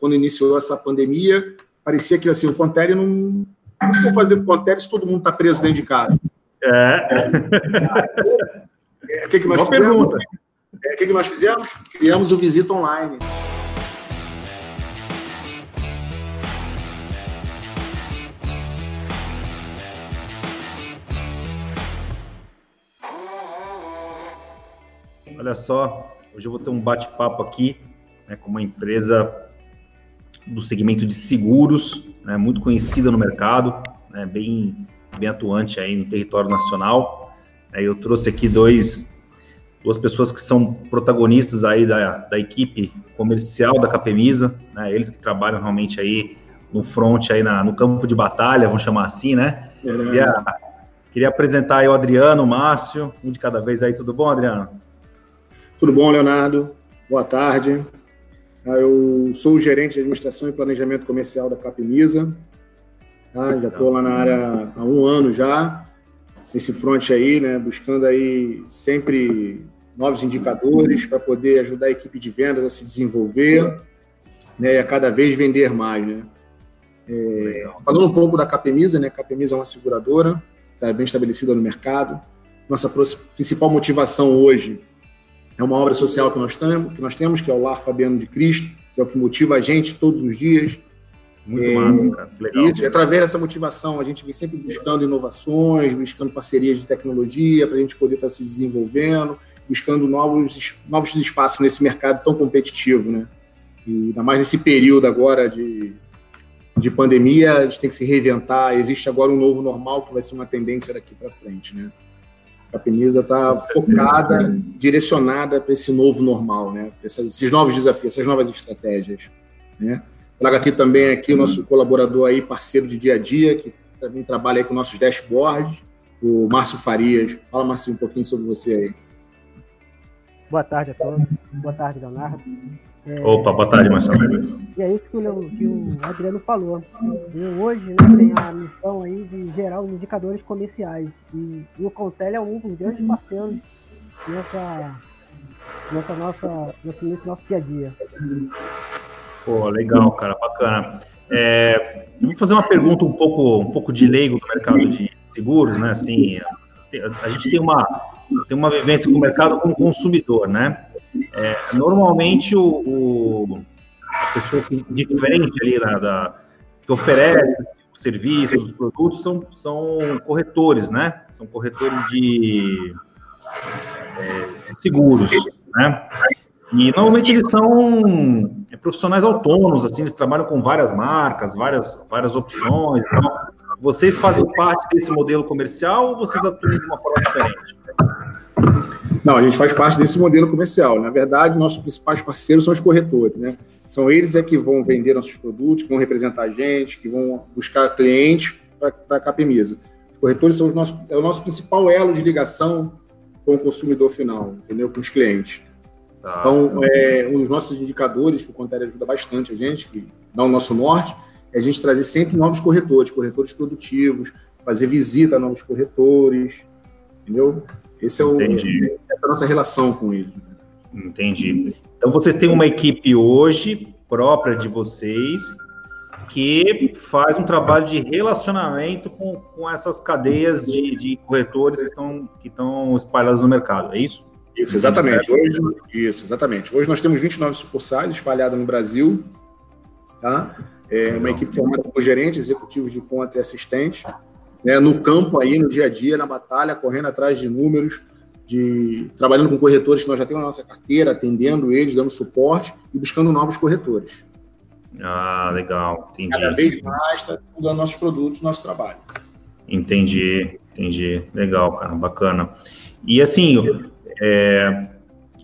quando iniciou essa pandemia, parecia que assim, o Contele não. Vou fazer o Contele se todo mundo está preso dentro de casa? É. O que, que nós Boa fizemos? Pergunta. É, o que, que nós fizemos? Criamos o Visita Online. Olha só, hoje eu vou ter um bate-papo aqui né, com uma empresa do segmento de seguros, né, muito conhecida no mercado, né, bem, bem atuante aí no território nacional. Eu trouxe aqui dois, duas pessoas que são protagonistas aí da, da equipe comercial da Capemisa, né, eles que trabalham realmente aí no front, aí na, no campo de batalha, vamos chamar assim, né? É. Queria, queria apresentar aí o Adriano, o Márcio, um de cada vez aí, tudo bom, Adriano? Tudo bom, Leonardo? Boa tarde. Ah, eu sou o gerente de administração e planejamento comercial da Capimisa. Tá? Já estou lá na área há um ano já, nesse front aí, né? Buscando aí sempre novos indicadores para poder ajudar a equipe de vendas a se desenvolver né? e a cada vez vender mais, né? É, falando um pouco da Capemisa, né? A Capemisa é uma seguradora, está bem estabelecida no mercado. Nossa principal motivação hoje é uma obra social que nós, temos, que nós temos, que é o Lar Fabiano de Cristo, que é o que motiva a gente todos os dias. Muito é, massa, cara. Legal. Isso, e através dessa motivação, a gente vem sempre buscando inovações, buscando parcerias de tecnologia para a gente poder estar tá se desenvolvendo, buscando novos, novos espaços nesse mercado tão competitivo, né? E ainda mais nesse período agora de, de pandemia, a gente tem que se reinventar. Existe agora um novo normal que vai ser uma tendência daqui para frente, né? A Penisa está focada, direcionada para esse novo normal, né? esses novos desafios, essas novas estratégias. Né? Trago aqui também aqui o nosso colaborador aí, parceiro de dia a dia, que também trabalha aí com nossos dashboards, o Márcio Farias. Fala, Márcio, um pouquinho sobre você aí. Boa tarde a todos. Boa tarde, Leonardo. É, Opa, boa tarde, Marcelo. E é isso que o, que o Adriano falou. Eu hoje né, tenho a missão aí de gerar os indicadores comerciais. E, e o Contel é um dos grandes parceiros nessa, nessa nossa, nesse, nesse nosso dia a dia. Pô, legal, cara, bacana. É, vou fazer uma pergunta um pouco, um pouco de leigo do mercado de seguros, né? Assim, a gente tem uma, tem uma vivência com o mercado como consumidor, né? É, normalmente, o, o, a pessoa que ali da, da, que oferece os serviços, os produtos, são, são corretores, né? São corretores de é, seguros, né? E normalmente eles são profissionais autônomos, assim, eles trabalham com várias marcas, várias, várias opções. Então, vocês fazem parte desse modelo comercial ou vocês atuam de uma forma diferente? Não, a gente faz parte desse modelo comercial. Na verdade, nossos principais parceiros são os corretores, né? São eles é que vão vender nossos produtos, que vão representar a gente, que vão buscar clientes para a Capemisa. Os corretores são os nossos, é o nosso principal elo de ligação com o consumidor final, entendeu? Com os clientes. Tá. Então, é, os nossos indicadores, que o Contério ajuda bastante a gente, que dá o nosso norte, é a gente trazer sempre novos corretores, corretores produtivos, fazer visita a novos corretores, entendeu? Esse é o, Entendi. essa é a nossa relação com ele. Entendi. Então vocês têm uma equipe hoje própria de vocês que faz um trabalho de relacionamento com, com essas cadeias de, de corretores que estão, que estão espalhadas no mercado, é isso? Isso, exatamente. Hoje, isso, exatamente. Hoje nós temos 29 sucursais espalhadas no Brasil, tá? É uma equipe formada por gerentes, executivos de conta e assistentes, né, no campo aí, no dia a dia, na batalha, correndo atrás de números, de trabalhando com corretores que nós já temos na nossa carteira, atendendo eles, dando suporte e buscando novos corretores. Ah, legal, entendi. Cada vez mais está mudando nossos produtos, nosso trabalho. Entendi, entendi. Legal, cara, bacana. E assim, é,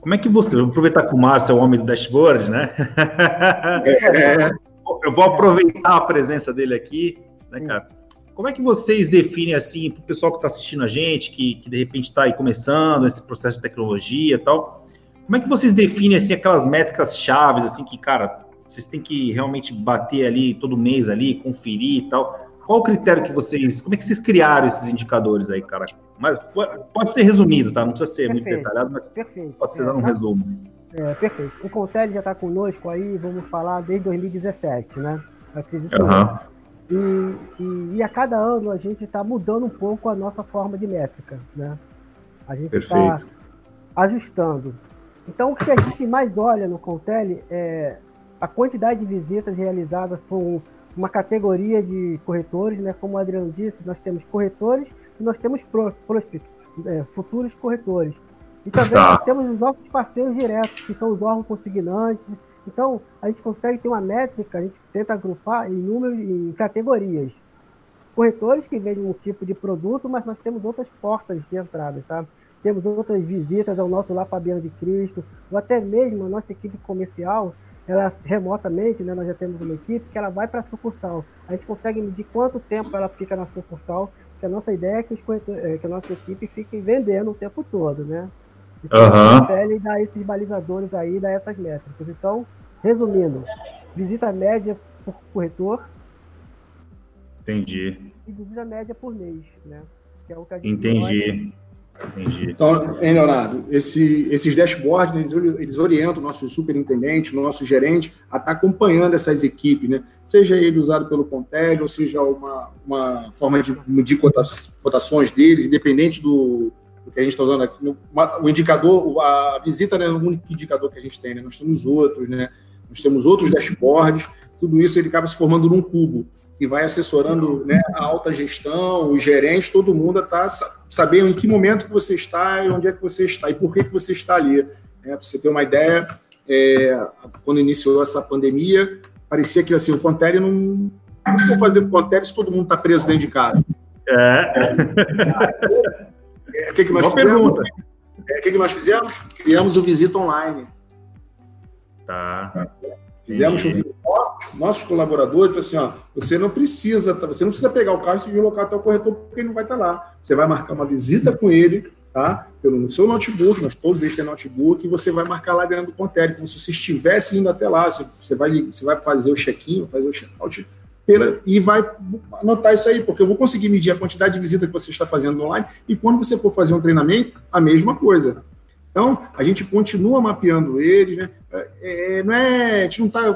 como é que você. Vou aproveitar que o Márcio é o homem do dashboard, né? É. Eu vou aproveitar a presença dele aqui, né, cara? Como é que vocês definem, assim, para o pessoal que está assistindo a gente, que, que de repente está aí começando esse processo de tecnologia e tal, como é que vocês definem, assim, aquelas métricas chaves, assim, que, cara, vocês têm que realmente bater ali todo mês ali, conferir e tal? Qual o critério que vocês, como é que vocês criaram esses indicadores aí, cara? Mas pode ser resumido, tá? Não precisa ser Perfeito. muito detalhado, mas Perfeito. pode ser é, um resumo. É, perfeito. O Contel já está conosco aí, vamos falar, desde 2017, né? Acredito uhum. E, e, e, a cada ano a gente está mudando um pouco a nossa forma de métrica, né? A gente está ajustando. Então, o que a gente mais olha no Contel é a quantidade de visitas realizadas por uma categoria de corretores, né? Como o Adriano disse, nós temos corretores e nós temos prospectos, é, futuros corretores. E também tá. nós temos os nossos parceiros diretos, que são os órgãos consignantes. Então, a gente consegue ter uma métrica, a gente tenta agrupar em números, em categorias. Corretores que vendem um tipo de produto, mas nós temos outras portas de entrada, tá? Temos outras visitas ao nosso lá Fabiano de Cristo, ou até mesmo a nossa equipe comercial, ela remotamente, né, nós já temos uma equipe que ela vai para a sucursal. A gente consegue medir quanto tempo ela fica na sucursal, porque a nossa ideia é que, os, é, que a nossa equipe fique vendendo o tempo todo, né? Então, uhum. e dá esses balizadores aí, dá essas métricas. Então, resumindo, visita média por corretor. Entendi. E visita média por mês, né? Que é o que a gente Entendi. Entendi. Então, hein, Leonardo, esse, esses dashboards, né, eles, eles orientam o nosso superintendente, o nosso gerente a estar tá acompanhando essas equipes, né? Seja ele usado pelo Contel, ou seja uma, uma forma de medir cotações deles, independente do, do que a gente está usando aqui. Uma, o indicador, a visita não é o único indicador que a gente tem, né? Nós temos outros, né? Nós temos outros dashboards, tudo isso ele acaba se formando num cubo que vai assessorando né, a alta gestão, os gerentes, todo mundo está sabendo em que momento que você está e onde é que você está e por que, que você está ali. Né? Para você ter uma ideia, é, quando iniciou essa pandemia, parecia que assim, o Contele não. Como vou fazer o Contele se todo mundo está preso dentro de casa? É. O que, que nós Boa fizemos? pergunta. É, o que, que nós fizemos? Criamos o Visita Online. Tá. Fizemos um nossos, nossos colaboradores, assim, ó, você não precisa, tá, você não precisa pegar o carro e deslocar até o corretor, porque ele não vai estar lá. Você vai marcar uma visita com ele, tá? Pelo no seu notebook, nós todos eles têm notebook, e você vai marcar lá dentro do Contele, como se você estivesse indo até lá. Você, você vai, você vai fazer o check-in, fazer o check-out, e vai anotar isso aí, porque eu vou conseguir medir a quantidade de visita que você está fazendo online, e quando você for fazer um treinamento, a mesma coisa. Então, a gente continua mapeando eles, né? É, é não é, a gente não está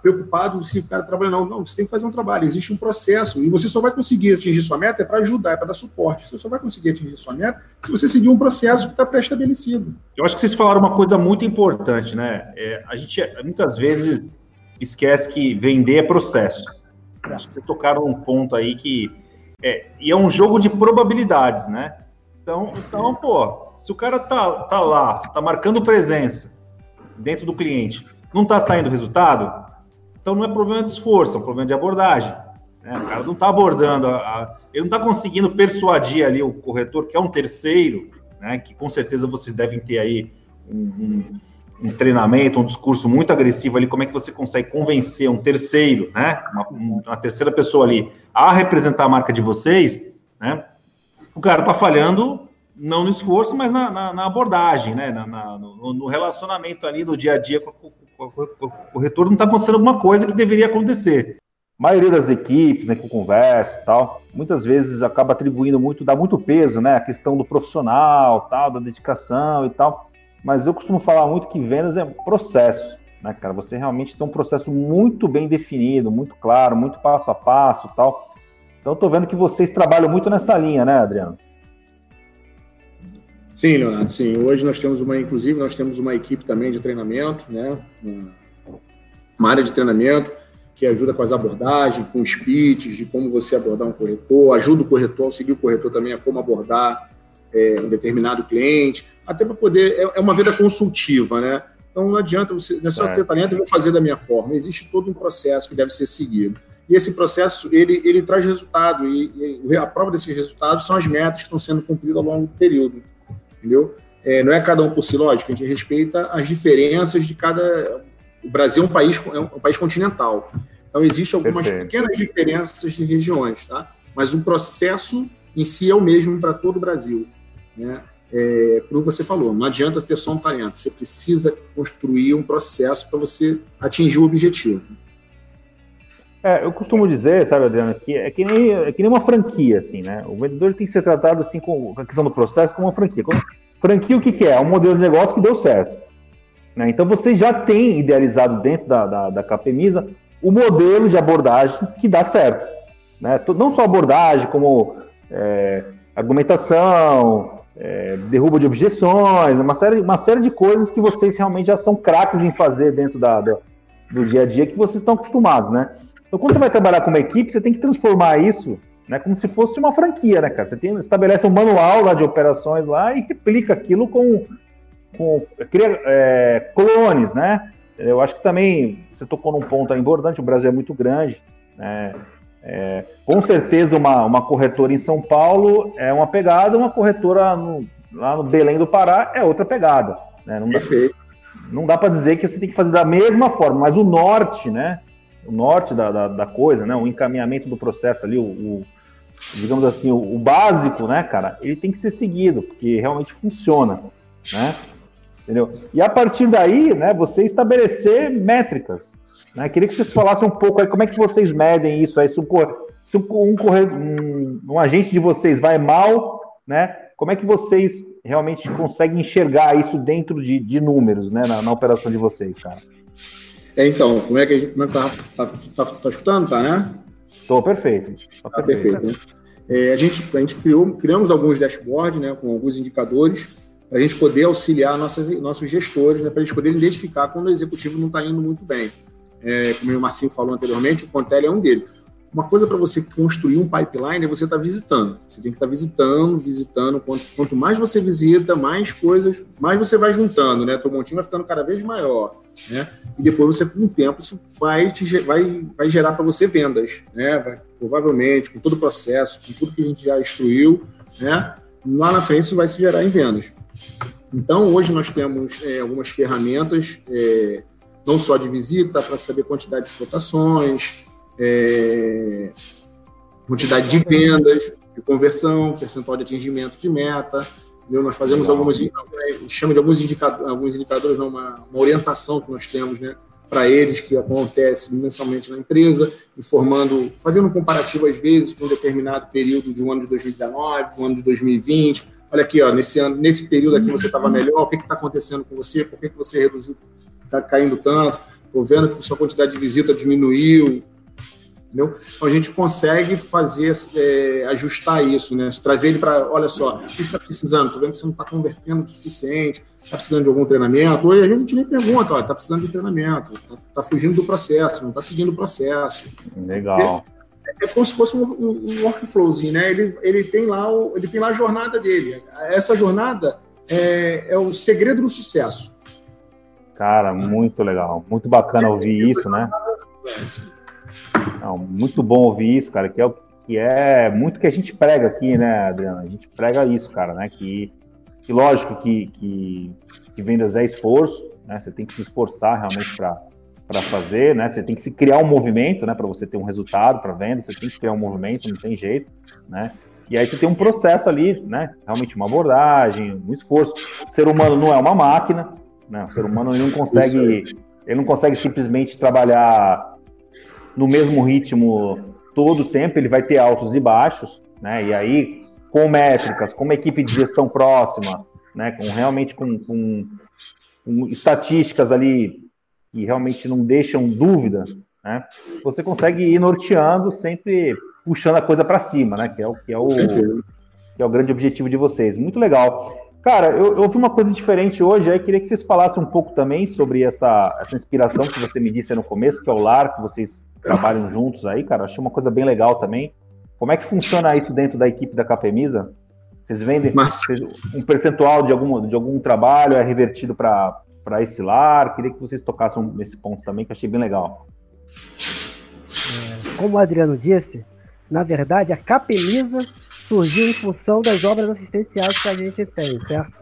preocupado se o cara trabalha, não. Não, você tem que fazer um trabalho, existe um processo, e você só vai conseguir atingir sua meta é para ajudar, é para dar suporte. Você só vai conseguir atingir sua meta se você seguir um processo que está pré-estabelecido. Eu acho que vocês falaram uma coisa muito importante, né? É, a gente muitas vezes esquece que vender é processo. Acho que vocês tocaram um ponto aí que. É, e é um jogo de probabilidades, né? Então, então pô, se o cara tá, tá lá, tá marcando presença dentro do cliente, não tá saindo resultado, então não é problema de esforço, é um problema de abordagem. Né? O cara não está abordando, a, a, ele não está conseguindo persuadir ali o corretor, que é um terceiro, né? que com certeza vocês devem ter aí um, um, um, treinamento, um discurso muito agressivo ali, como é que você consegue convencer um terceiro, né? uma, uma terceira pessoa ali, a representar a marca de vocês, né? o cara está falhando não no esforço, mas na, na, na abordagem, né? Na, na no, no, relacionamento ali do dia a dia com, com, com, com o corretor, não está acontecendo alguma coisa que deveria acontecer. A maioria das equipes, né, converso e tal, muitas vezes acaba atribuindo muito, dá muito peso, né? A questão do profissional, tal, da dedicação e tal. Mas eu costumo falar muito que vendas é processo, né, cara? Você realmente tem um processo muito bem definido, muito claro, muito passo a passo tal. Então, estou vendo que vocês trabalham muito nessa linha, né, Adriano? Sim, Leonardo, sim. Hoje nós temos uma, inclusive, nós temos uma equipe também de treinamento, né? Uma área de treinamento que ajuda com as abordagens, com os pitches, de como você abordar um corretor, ajuda o corretor, seguir o corretor também a como abordar é, um determinado cliente, até para poder. É, é, uma venda consultiva, né? Então não adianta você, não é só é. ter talento e vou fazer da minha forma. Existe todo um processo que deve ser seguido. E esse processo ele, ele traz resultado, e, e a prova desses resultados são as metas que estro sendo cumpridas ao longo do período entendeu? É, não é cada um por si, lógico, a gente respeita as diferenças de cada. O Brasil é um país, é um país continental. Então, existem algumas Perfeito. pequenas diferenças de regiões, tá? Mas o processo em si é o mesmo para todo o Brasil. Né? É, como você falou, não adianta ter só um talento, você precisa construir um processo para você atingir o objetivo. É, eu costumo dizer, sabe, Adriano, que é que, nem, é que nem uma franquia, assim, né? O vendedor tem que ser tratado assim com a questão do processo como uma franquia. Como, franquia, o que, que é? É um modelo de negócio que deu certo. Né? Então você já tem idealizado dentro da, da, da Capemisa o modelo de abordagem que dá certo. Né? Não só abordagem, como é, argumentação, é, derruba de objeções, uma série, uma série de coisas que vocês realmente já são craques em fazer dentro da, da, do dia a dia que vocês estão acostumados, né? Então, quando você vai trabalhar com uma equipe, você tem que transformar isso né, como se fosse uma franquia, né, cara? Você tem, estabelece um manual lá de operações lá e replica aquilo com, com cria, é, clones, né? Eu acho que também você tocou num ponto importante, o Brasil é muito grande, né? É, com certeza uma, uma corretora em São Paulo é uma pegada, uma corretora no, lá no Belém do Pará é outra pegada. Né? Não Perfeito. Dá, não dá para dizer que você tem que fazer da mesma forma, mas o norte, né? O norte da, da, da coisa, né? O encaminhamento do processo ali, o, o digamos assim, o, o, básico, né, cara? Ele tem que ser seguido, porque realmente funciona, né? Entendeu? E a partir daí, né, você estabelecer métricas, né? Queria que vocês falassem um pouco aí como é que vocês medem isso aí. Se um, se um, um, um agente de vocês vai mal, né? Como é que vocês realmente conseguem enxergar isso dentro de, de números, né, na, na, operação de vocês, cara? É, então, como é que a gente como é que tá, tá, tá, tá escutando, tá, né? Estou perfeito. Tô tá perfeito. perfeito né? é, a gente, a gente criou, criamos alguns dashboards, né, com alguns indicadores, para a gente poder auxiliar nossas, nossos gestores, né, para eles poderem identificar quando o executivo não está indo muito bem é, como o Marcinho falou anteriormente, o Contele é um deles. Uma coisa para você construir um pipeline é você estar tá visitando. Você tem que estar tá visitando, visitando. Quanto, quanto, mais você visita, mais coisas, mais você vai juntando, né? Teu montinho vai ficando cada vez maior, né? E depois você, com o tempo, isso vai, te, vai, vai gerar para você vendas, né? Vai, provavelmente, com todo o processo, com tudo que a gente já instruiu, né? Lá na frente isso vai se gerar em vendas. Então, hoje nós temos é, algumas ferramentas é, não só de visita, para saber quantidade de cotações, é, quantidade de vendas, de conversão, percentual de atingimento de meta. Entendeu? Nós fazemos algumas, chama de alguns indicadores, alguns indicadores não, uma, uma orientação que nós temos, né, para eles que acontece mensalmente na empresa, informando, fazendo um comparativo às vezes com um determinado período de um ano de 2019, com um ano de 2020. Olha aqui, ó, nesse ano, nesse período aqui você estava melhor, o que está acontecendo com você, por que, que você reduziu está caindo tanto, estou vendo que sua quantidade de visita diminuiu, entendeu? Então a gente consegue fazer, é, ajustar isso, né? Trazer ele para, olha só, o que você está precisando? Estou vendo que você não está convertendo o suficiente, está precisando de algum treinamento. Hoje a gente nem pergunta, está precisando de treinamento, está tá fugindo do processo, não está seguindo o processo. Legal. É, é como se fosse um, um, um, workflowzinho, né? Ele, ele, tem lá o, ele tem lá a jornada dele. Essa jornada é, é o segredo do sucesso. Cara, muito legal. Muito bacana ouvir isso, né? Não, muito bom ouvir isso, cara, que é, que é muito que a gente prega aqui, né, Adriana? A gente prega isso, cara, né? Que, que lógico que, que, que vendas é esforço, né? Você tem que se esforçar realmente para fazer, né? Você tem que se criar um movimento, né? Para você ter um resultado para venda, você tem que criar um movimento, não tem jeito, né? E aí você tem um processo ali, né? Realmente uma abordagem, um esforço. O ser humano não é uma máquina, né? O ser humano ele não consegue, ele não consegue simplesmente trabalhar no mesmo ritmo todo o tempo, ele vai ter altos e baixos, né? E aí, com métricas, com uma equipe de gestão próxima, né? Com realmente com, com, com estatísticas ali que realmente não deixam dúvida, né? Você consegue ir norteando, sempre puxando a coisa para cima, né? Que é o que é o, que é o grande objetivo de vocês. Muito legal. Cara, eu, eu vi uma coisa diferente hoje, aí queria que vocês falassem um pouco também sobre essa, essa inspiração que você me disse no começo, que é o lar, que vocês trabalham juntos aí, cara. Achei uma coisa bem legal também. Como é que funciona isso dentro da equipe da Capemisa? Vocês vendem Mas... um percentual de algum, de algum trabalho é revertido para esse lar? Queria que vocês tocassem nesse ponto também, que achei bem legal. É, como o Adriano disse, na verdade, a Capemisa surgiu em função das obras assistenciais que a gente tem, certo?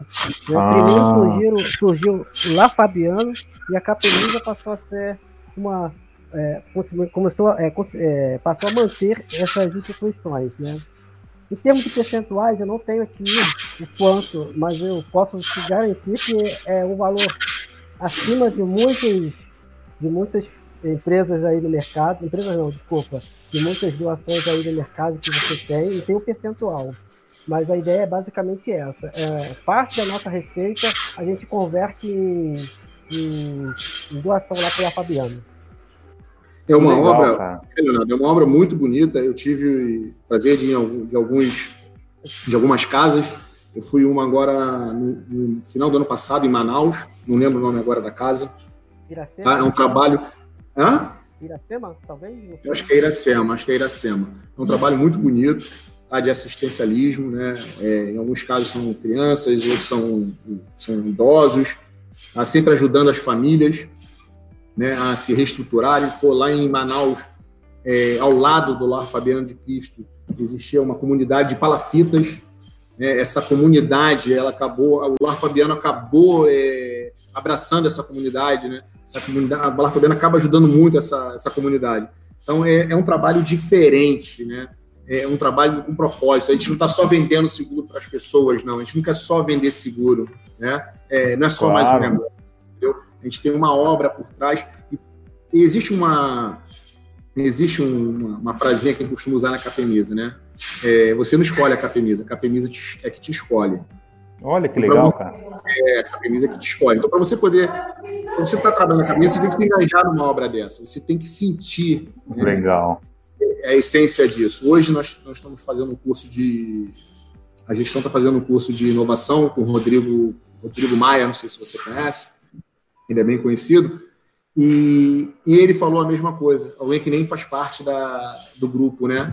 Ah. Primeiro surgiram, surgiu lá Fabiano e a Capemisa passou a ser uma. É, começou é, é, passou a manter essas instituições, né? Em termos de percentuais, eu não tenho aqui o quanto, mas eu posso te garantir que é um valor acima de muitas, de muitas empresas aí no mercado, empresas não, desculpa, de muitas doações aí no mercado que você tem, e tem o um percentual. Mas a ideia é basicamente essa. É, parte da nossa receita a gente converte em, em, em doação lá para a Fabiano. É uma Legal, obra, é uma obra muito bonita. Eu tive prazer de ir de alguns de algumas casas. Eu fui uma agora no, no, final do ano passado em Manaus, não lembro o nome agora da casa. Tá? É um trabalho. Hã? Iracema, talvez? Eu acho que é Iracema, acho que é Iracema. É um trabalho muito bonito, tá? de assistencialismo, né? É, em alguns casos são crianças, outros são, são idosos, tá? sempre ajudando as famílias né, a se reestruturarem. Pô, lá em Manaus, é, ao lado do Lar Fabiano de Cristo, existia uma comunidade de palafitas. Né, essa comunidade, ela acabou, o Lar Fabiano acabou é, abraçando essa comunidade, né? Essa comunidade, o Lar Fabiano acaba ajudando muito essa, essa comunidade. Então é, é um trabalho diferente, né? É um trabalho com propósito. A gente não está só vendendo seguro para as pessoas, não. A gente não quer só vender seguro, né? É, não é só claro. mais um negócio a gente tem uma obra por trás. E existe uma existe uma, uma frasinha que a gente costuma usar na capemisa, né? É, você não escolhe a capemisa, a capemisa é que te escolhe. Olha que legal, você, cara. É, a capemisa é que te escolhe. Então, para você poder. Quando você está trabalhando na capemisa, você tem que se engajar numa obra dessa. Você tem que sentir. Né, legal. a essência disso. Hoje nós, nós estamos fazendo um curso de. A gestão está fazendo um curso de inovação com o Rodrigo, Rodrigo Maia, não sei se você conhece ele é bem conhecido, e, e, ele falou a mesma coisa, alguém que nem faz parte da, do grupo, né?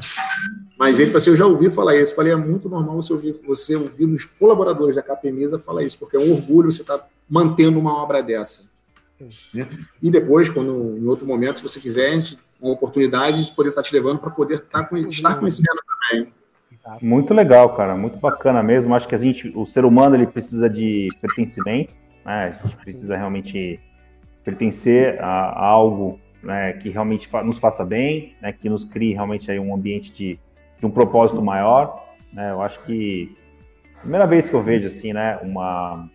Mas ele falou assim, eu já ouvi falar isso, falei, é muito normal você ouvir, você ouvir os colaboradores da Capemisa falar isso, porque é um orgulho você estar tá mantendo uma obra dessa. Né? E depois, quando em outro momento, se você quiser, uma oportunidade de poder estar tá te levando para poder tá estar conhecendo também. Muito legal, cara, muito bacana mesmo. Acho que a gente, o ser humano, ele precisa de pertencimento, né? A gente precisa realmente pertencer a, a algo né, que realmente nos faça bem, né, que nos crie realmente aí um ambiente de, de um propósito maior. Né? Eu acho que primeira vez que eu vejo assim, né, uma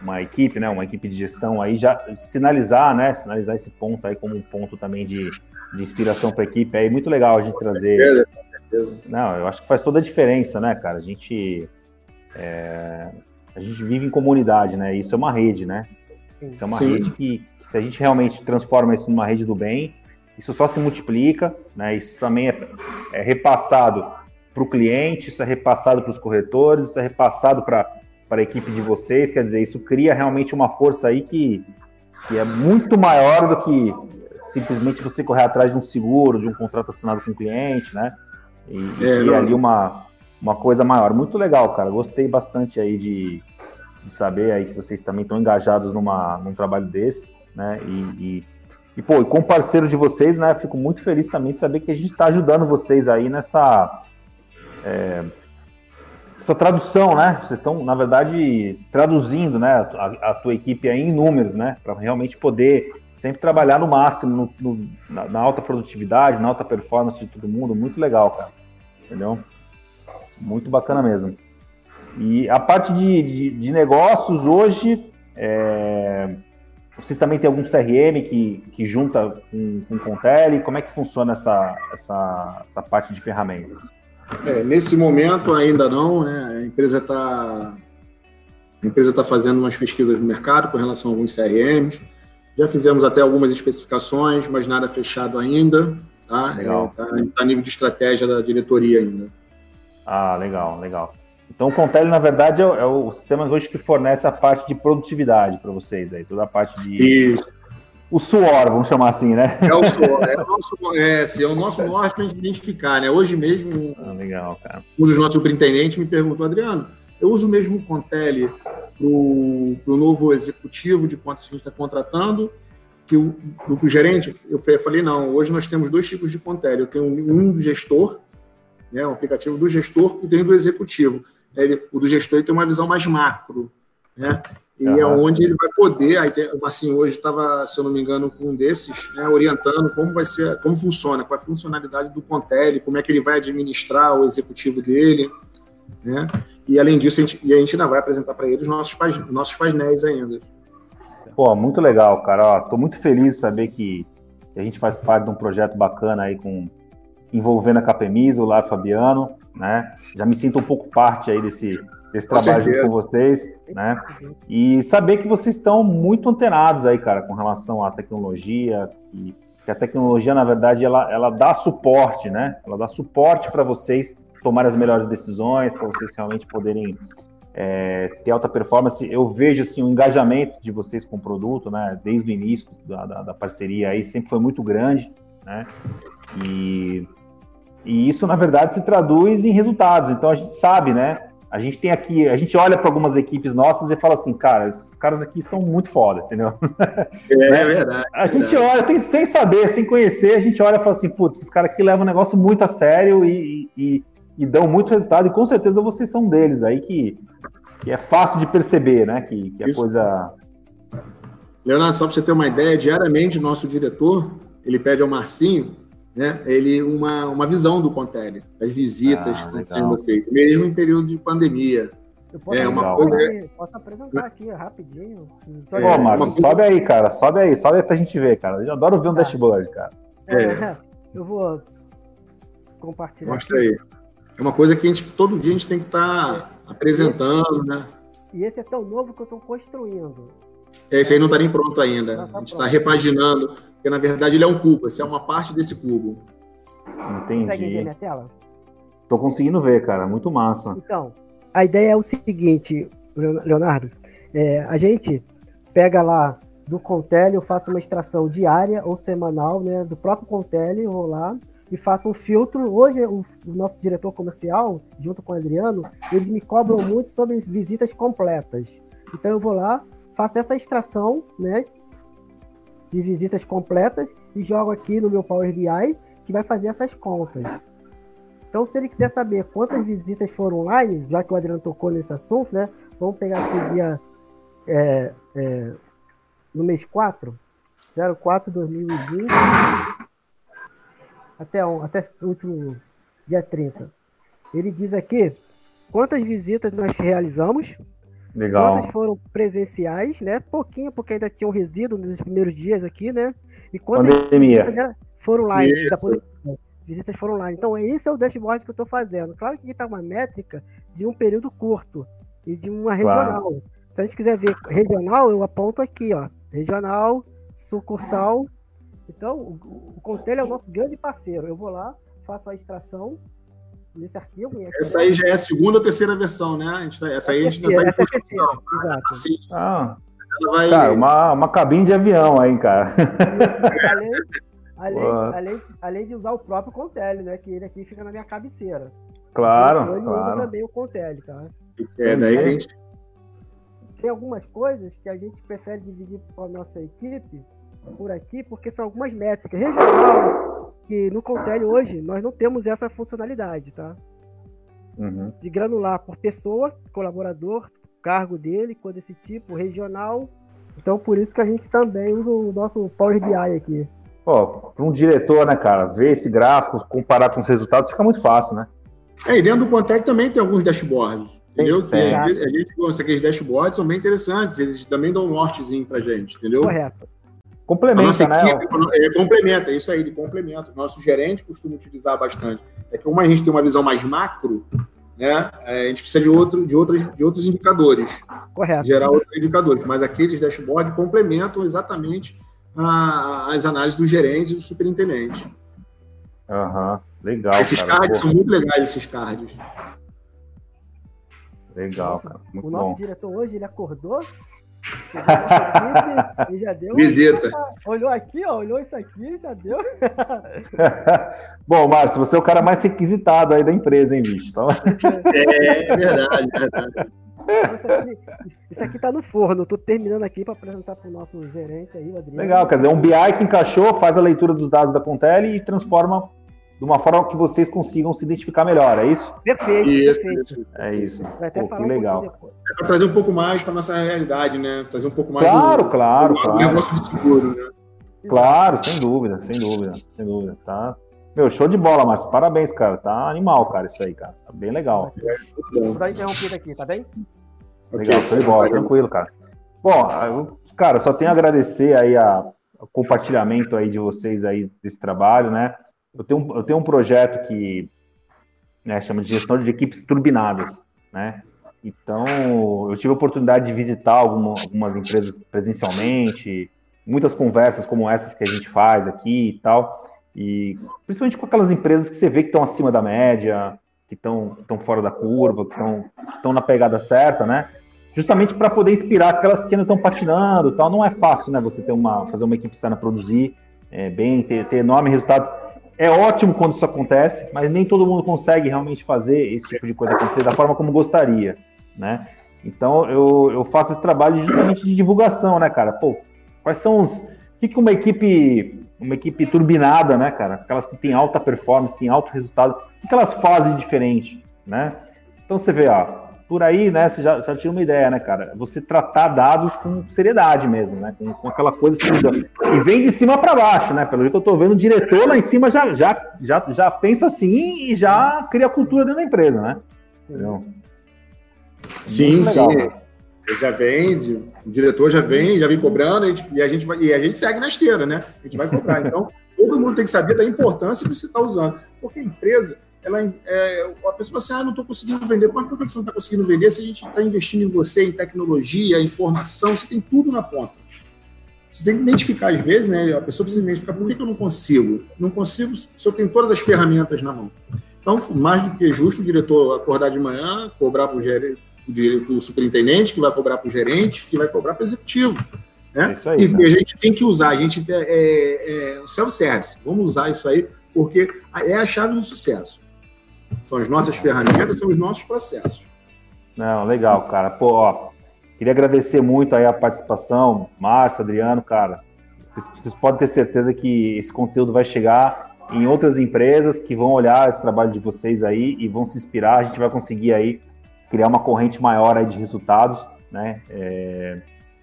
uma equipe, né, uma equipe de gestão aí já sinalizar, né, sinalizar esse ponto aí como um ponto também de, de inspiração para a equipe. É muito legal a gente com trazer. Certeza, com certeza. Não, eu acho que faz toda a diferença, né, cara? A gente é, a gente vive em comunidade, né? Isso é uma rede, né? Isso é uma Sim. rede que, que, se a gente realmente transforma isso numa rede do bem, isso só se multiplica, né? Isso também é, é repassado para o cliente, isso é repassado para os corretores, isso é repassado para a equipe de vocês, quer dizer, isso cria realmente uma força aí que, que é muito maior do que simplesmente você correr atrás de um seguro, de um contrato assinado com o cliente, né? E, é, e ali uma, uma coisa maior. Muito legal, cara. Gostei bastante aí de, de saber aí que vocês também estão engajados numa, num trabalho desse, né? E, e, e, pô, e como parceiro de vocês, né? Fico muito feliz também de saber que a gente está ajudando vocês aí nessa. É, essa tradução, né? Vocês estão, na verdade, traduzindo, né? A, a tua equipe aí em números, né? Para realmente poder sempre trabalhar no máximo, no, no, na, na alta produtividade, na alta performance de todo mundo. Muito legal, cara. Entendeu? Muito bacana mesmo. E a parte de, de, de negócios hoje, é, vocês também têm algum CRM que, que junta com, com o Contele? Como é que funciona essa, essa, essa parte de ferramentas? É, nesse momento ainda não, né? A empresa está a empresa está fazendo umas pesquisas no mercado com relação a alguns CRMs. Já fizemos até algumas especificações, mas nada fechado ainda. Tá? Está é, tá a nível de estratégia da diretoria ainda. Ah, legal, legal. Então o Contele, na verdade, é, é o sistema hoje que fornece a parte de produtividade para vocês aí, toda a parte de. O suor, vamos chamar assim, né? É o suor, é o nosso, é, é o nosso norte para a gente identificar, né? Hoje mesmo, ah, legal, um dos nossos superintendentes me perguntou, Adriano, eu uso mesmo o Contele para o novo executivo de contas que a gente está contratando, que o, o, gerente, eu falei, não, hoje nós temos dois tipos de Contele. Eu tenho um do gestor, né, um aplicativo do gestor e tem do executivo. Ele, o do gestor ele tem uma visão mais macro, né? E uhum. é onde ele vai poder, aí tem, assim, hoje estava, se eu não me engano, com um desses, né, orientando como vai ser, como funciona, qual é a funcionalidade do Contele, como é que ele vai administrar o executivo dele, né? E além disso, a gente, e a gente ainda vai apresentar para ele os nossos, nossos painéis ainda. Pô, muito legal, cara. Estou muito feliz de saber que a gente faz parte de um projeto bacana aí com envolvendo a Capemisa, o Lar Fabiano, né? Já me sinto um pouco parte aí desse, desse trabalho com vocês, né? E saber que vocês estão muito antenados aí, cara, com relação à tecnologia, e que a tecnologia, na verdade, ela, ela dá suporte, né? Ela dá suporte para vocês tomarem as melhores decisões, para vocês realmente poderem é, ter alta performance. Eu vejo assim o engajamento de vocês com o produto, né? Desde o início da, da, da parceria aí sempre foi muito grande, né? E, e isso na verdade se traduz em resultados. Então a gente sabe, né? A gente tem aqui, a gente olha para algumas equipes nossas e fala assim, cara, esses caras aqui são muito foda, entendeu? É, é verdade. A gente olha sem, sem saber, sem conhecer, a gente olha e fala assim, putz, esses caras aqui levam o negócio muito a sério e, e, e dão muito resultado, e com certeza vocês são deles aí que, que é fácil de perceber, né? Que, que a coisa. Leonardo, só para você ter uma ideia, diariamente o nosso diretor ele pede ao Marcinho né, ele uma, uma visão do Contele, das visitas ah, que estão sendo feitas, mesmo em período de pandemia. Eu posso, é uma coisa... posso apresentar aqui rapidinho. Pô, é, Márcio, uma... sobe aí, cara. Sobe aí, sobe aí pra gente ver, cara. Eu adoro ver um tá. dashboard, cara. É, é. Eu vou compartilhar. Mostra aqui. aí. É uma coisa que a gente, todo dia a gente tem que estar tá apresentando, esse, né? E esse é tão novo que eu estou construindo. É, esse aí não está nem pronto ainda. Tá a gente está repaginando, porque na verdade ele é um cubo, esse é uma parte desse cubo. Entendi. Consegue ver minha tela? Tô conseguindo ver, cara, muito massa. Então, a ideia é o seguinte, Leonardo, é, a gente pega lá do Contele, eu faço uma extração diária ou semanal, né, do próprio Contele, eu vou lá e faço um filtro. Hoje, o, o nosso diretor comercial, junto com o Adriano, eles me cobram muito sobre visitas completas. Então, eu vou lá, faço essa extração, né, de visitas completas e jogo aqui no meu Power BI, que vai fazer essas contas. Então, se ele quiser saber quantas visitas foram online, já que o Adriano tocou nesse assunto, né? Vamos pegar aqui dia é, é, no mês 4, 04 2020, até, até o último dia 30. Ele diz aqui quantas visitas nós realizamos, Legal. Quantas foram presenciais, né? Pouquinho, porque ainda tinha um resíduo nos primeiros dias aqui, né? E quantas Pandemia. visitas foram online. Visitas foram online. Então, esse é o dashboard que eu estou fazendo. Claro que aqui está uma métrica de um período curto e de uma regional. Claro. Se a gente quiser ver regional, eu aponto aqui, ó. Regional, sucursal. Então, o, o Contelho é o nosso grande parceiro. Eu vou lá, faço a extração nesse arquivo. Essa aí já é a segunda ou terceira versão, né? A gente tá, essa aí a gente ainda está em construção. Exato. Assim, ah, vai... Cara, uma, uma cabine de avião aí, cara. além, além, além, além, de usar o próprio Contele, né? Que ele aqui fica na minha cabeceira. Claro, ele claro. usa também o Contele, tá? É, daí a gente... Tem algumas coisas que a gente prefere dividir com a nossa equipe por aqui, porque são algumas métricas. Regional, que no Contele hoje nós não temos essa funcionalidade, tá? Uhum. De granular por pessoa, colaborador, cargo dele, coisa desse tipo, regional. Então por isso que a gente também usa o nosso Power BI aqui. Ó, para um diretor, né, cara, ver esse gráfico, comparar com os resultados, fica muito fácil, né? É, e dentro do Contele também tem alguns dashboards. Entendeu? que a, a gente gosta que os dashboards são bem interessantes, eles também dão um nortezinho pra gente, entendeu? Correto. Complementa, né? Equipe, é, complementa, isso aí, de complemento. Nosso gerente costuma utilizar bastante. É que como a gente tem uma visão mais macro, né, é, a gente precisa de, outro, de, outros, de outros indicadores. Correto. Gerar outros indicadores. Mas aqueles dashboards complementam exatamente a, as análises do gerente e do superintendente. Aham, uhum. legal. Esses cara, cards pô. são muito legais, esses cards. Legal, Nossa, cara. Muito o nosso bom. diretor hoje, ele acordou e já deu. Visita. Olhou aqui, ó, olhou isso aqui, já deu. Bom, Márcio, você é o cara mais requisitado aí da empresa, hein, bicho? Então... É, é verdade, é verdade. Isso aqui, isso aqui tá no forno. Eu tô terminando aqui para apresentar para o nosso gerente aí, o Adriano. Legal, quer dizer, um BI que encaixou, faz a leitura dos dados da Contele e transforma de uma forma que vocês consigam se identificar melhor, é isso? Perfeito, isso, perfeito. É isso. Vai até Pô, falar que legal. Um é para trazer um pouco mais para nossa realidade, né? Trazer um pouco mais Claro, do, claro, do claro. negócio de seguro, né? Claro, sem dúvida, sem dúvida, sem dúvida, tá? Meu, show de bola, Márcio. Parabéns, cara. Tá animal, cara, isso aí, cara. Tá bem legal. Vou dar interrompido aqui, tá bem? Legal, show de bola, tranquilo, cara. Bom, eu, cara, só tenho a agradecer aí a, o compartilhamento aí de vocês aí desse trabalho, né? Eu tenho, eu tenho um projeto que né, chama de gestão de equipes turbinadas, né? Então, eu tive a oportunidade de visitar alguma, algumas empresas presencialmente, muitas conversas como essas que a gente faz aqui e tal, e principalmente com aquelas empresas que você vê que estão acima da média, que estão fora da curva, que estão na pegada certa, né? Justamente para poder inspirar aquelas que ainda estão patinando tal. Não é fácil, né? Você ter uma, fazer uma equipe externa produzir é, bem, ter, ter enormes resultados. É ótimo quando isso acontece, mas nem todo mundo consegue realmente fazer esse tipo de coisa acontecer da forma como gostaria, né? Então eu, eu faço esse trabalho justamente de divulgação, né, cara? Pô, quais são os. O que, uma equipe uma equipe turbinada, né, cara? Aquelas que têm alta performance, têm alto resultado, o que elas fazem diferente, né? Então você vê, ó, por aí, né, você já, já tira uma ideia, né, cara? Você tratar dados com seriedade mesmo, né? Com, com aquela coisa assim, que vem de cima para baixo, né? Pelo que eu tô vendo, o diretor lá em cima já, já, já, já pensa assim e já cria cultura dentro da empresa, né? Entendeu? Sim, legal, sim. Cara. Ele já vem, o diretor já vem, já vem cobrando, e a gente, e a gente, vai, e a gente segue na esteira, né? A gente vai cobrar. Então, todo mundo tem que saber da importância que você está usando. Porque a empresa, ela, é, a pessoa assim, ah, não estou conseguindo vender. Mas por que você não está conseguindo vender se a gente está investindo em você, em tecnologia, informação, você tem tudo na ponta. Você tem que identificar, às vezes, né? A pessoa precisa identificar por que, que eu não consigo. Não consigo se eu tenho todas as ferramentas na mão. Então, mais do que justo o diretor acordar de manhã, cobrar para o gerente o superintendente, que vai cobrar para o gerente, que vai cobrar para o executivo. Né? É aí, e né? a gente tem que usar, a gente é, é, é self-service. Vamos usar isso aí, porque é a chave do sucesso. São as nossas ferramentas, são os nossos processos. Não, legal, cara. Pô, ó, queria agradecer muito aí a participação, Márcio, Adriano, cara. Vocês, vocês podem ter certeza que esse conteúdo vai chegar em outras empresas que vão olhar esse trabalho de vocês aí e vão se inspirar. A gente vai conseguir aí criar uma corrente maior aí de resultados, né? É,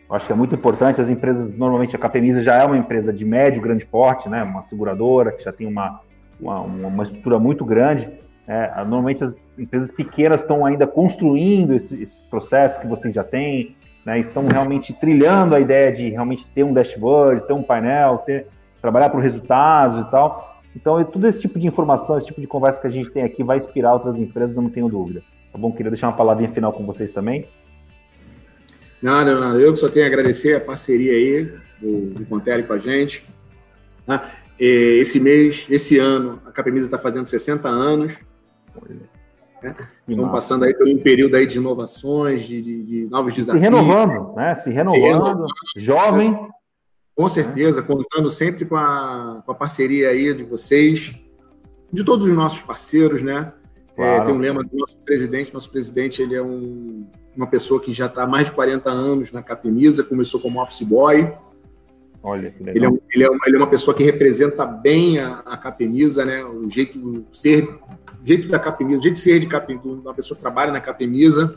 eu acho que é muito importante. As empresas, normalmente, a Capemisa já é uma empresa de médio, grande porte, né? Uma seguradora que já tem uma, uma, uma estrutura muito grande. É, normalmente, as empresas pequenas estão ainda construindo esse, esse processo que vocês já têm, né? Estão realmente trilhando a ideia de realmente ter um dashboard, ter um painel, ter, trabalhar para resultados e tal. Então, todo esse tipo de informação, esse tipo de conversa que a gente tem aqui vai inspirar outras empresas, eu não tenho dúvida. Tá bom? Queria deixar uma palavrinha final com vocês também. Nada, nada. Eu só tenho a agradecer a parceria aí do, do com a gente. Tá? Esse mês, esse ano, a Capemisa está fazendo 60 anos. Né? Estamos passando aí por um período aí de inovações, de, de, de novos desafios. Se renovando, né? Se renovando, Se renovando. jovem. Com certeza, contando sempre com a, com a parceria aí de vocês, de todos os nossos parceiros, né? Claro. É, tem um lema do nosso presidente. Nosso presidente ele é um, uma pessoa que já está há mais de 40 anos na Capemisa, começou como office boy. Olha, que legal. Ele é, ele, é uma, ele é uma pessoa que representa bem a, a Capemisa, né? O jeito ser, o jeito da Capemisa, o jeito de ser de Capemisa, uma pessoa que trabalha na Capemisa.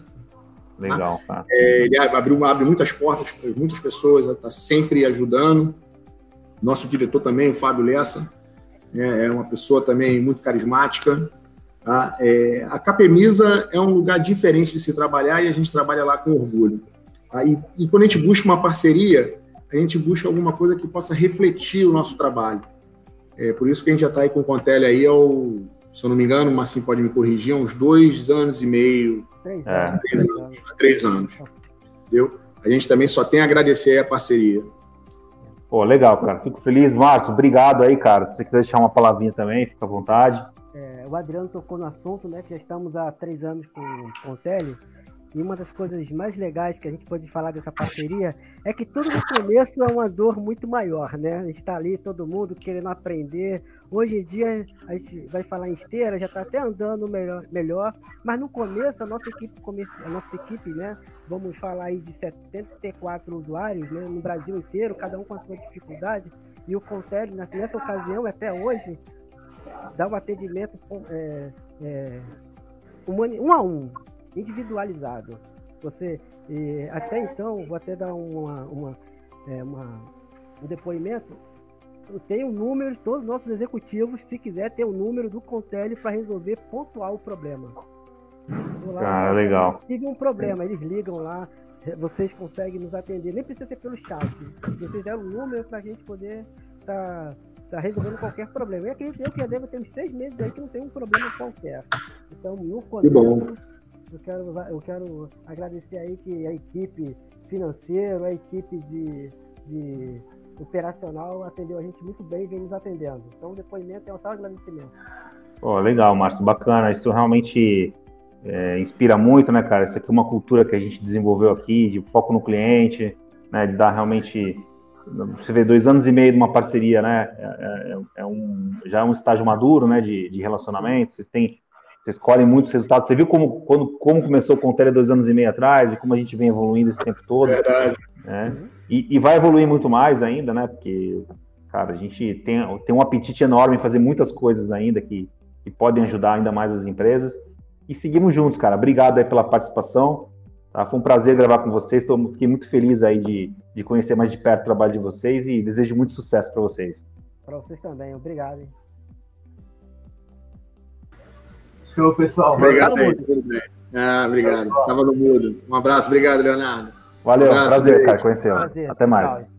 Legal, tá? É, ele abriu, abre muitas portas para muitas pessoas, está sempre ajudando. Nosso diretor também, o Fábio Lessa, é, é uma pessoa também muito carismática. Tá? É, a Capemisa é um lugar diferente de se trabalhar e a gente trabalha lá com orgulho. Tá? E, e, quando a gente busca uma parceria, a gente busca alguma coisa que possa refletir o nosso trabalho. É por isso que a gente já está aí com o Contele aí, ao, se eu não me engano, mas assim pode me corrigir, há uns dois anos e meio. Três é. anos. Três anos. Três anos. Entendeu? A gente também só tem a agradecer a parceria. Pô, legal, cara. Fico feliz. Márcio, obrigado aí, cara. Se você quiser deixar uma palavrinha também, fica à vontade. É, o Adriano tocou no assunto, né? Que já estamos há três anos com, com o Tele. E uma das coisas mais legais que a gente pode falar dessa parceria é que tudo no começo é uma dor muito maior, né? A gente está ali, todo mundo querendo aprender. Hoje em dia, a gente vai falar em esteira, já está até andando melhor, melhor. Mas no começo, a nossa equipe, a nossa equipe, né? Vamos falar aí de 74 usuários, né? No Brasil inteiro, cada um com a sua dificuldade. E o Contele, nessa ocasião, até hoje, dá um atendimento é, é, um a um, individualizado. Você, e, até então, vou até dar uma, uma, é, uma, um depoimento. Eu tenho um número, todos os nossos executivos, se quiser, ter o um número do Contele para resolver pontual o problema. Lá, ah, legal. Tive um problema, eles ligam lá, vocês conseguem nos atender, nem precisa ser pelo chat. Vocês deram um número para a gente poder estar tá tá resolvendo qualquer problema. Eu acredito eu que já deve ter uns seis meses aí que não tem um problema qualquer. Então, no começo, eu quero, eu quero agradecer aí que a equipe financeira, a equipe de, de operacional atendeu a gente muito bem e vem nos atendendo. Então, o depoimento é um salve agradecimento. Pô, legal, Márcio, bacana. Isso realmente é, inspira muito, né, cara? Isso aqui é uma cultura que a gente desenvolveu aqui, de foco no cliente, né, de dar realmente. Você vê dois anos e meio de uma parceria, né? É, é, é um, já é um estágio maduro, né, de, de relacionamento. Vocês têm vocês colhem muitos resultados. Você viu como, quando, como começou o Contele dois anos e meio atrás e como a gente vem evoluindo esse tempo todo. Verdade. Né? E, e, vai evoluir muito mais ainda, né? Porque, cara, a gente tem, tem um apetite enorme em fazer muitas coisas ainda que, que podem ajudar ainda mais as empresas. E seguimos juntos, cara. Obrigado aí pela participação. Tá? Foi um prazer gravar com vocês. Tô, fiquei muito feliz aí de, de conhecer mais de perto o trabalho de vocês e desejo muito sucesso para vocês. Para vocês também. Obrigado. Hein? Show, pessoal. Obrigado, bem. Ah, obrigado. Tava no mudo. Um abraço. Obrigado, Leonardo. Valeu, um abraço, prazer, cara, conhecê-lo. Até mais. Tchau.